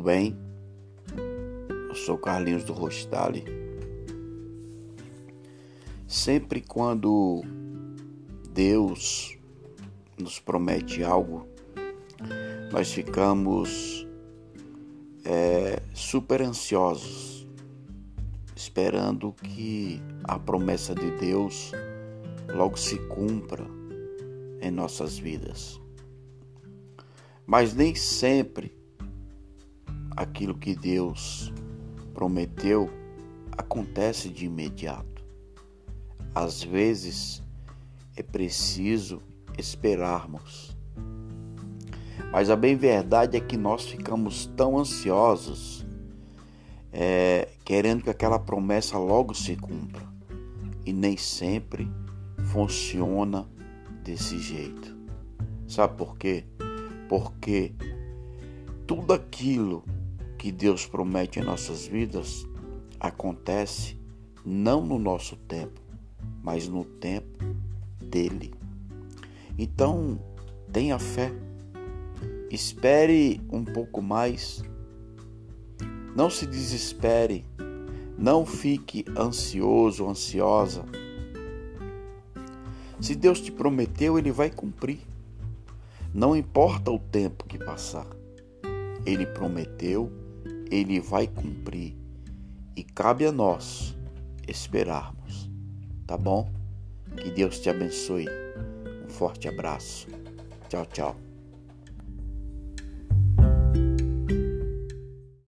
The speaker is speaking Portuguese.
bem? Eu sou Carlinhos do Rostali. Sempre quando Deus nos promete algo, nós ficamos é, super ansiosos, esperando que a promessa de Deus logo se cumpra em nossas vidas. Mas nem sempre aquilo que Deus prometeu acontece de imediato. Às vezes é preciso esperarmos. Mas a bem verdade é que nós ficamos tão ansiosos, é, querendo que aquela promessa logo se cumpra. E nem sempre funciona desse jeito. Sabe por quê? Porque tudo aquilo que Deus promete em nossas vidas acontece não no nosso tempo, mas no tempo dele. Então, tenha fé. Espere um pouco mais. Não se desespere. Não fique ansioso, ansiosa. Se Deus te prometeu, ele vai cumprir. Não importa o tempo que passar. Ele prometeu, ele vai cumprir. E cabe a nós esperarmos. Tá bom? Que Deus te abençoe. Um forte abraço. Tchau, tchau.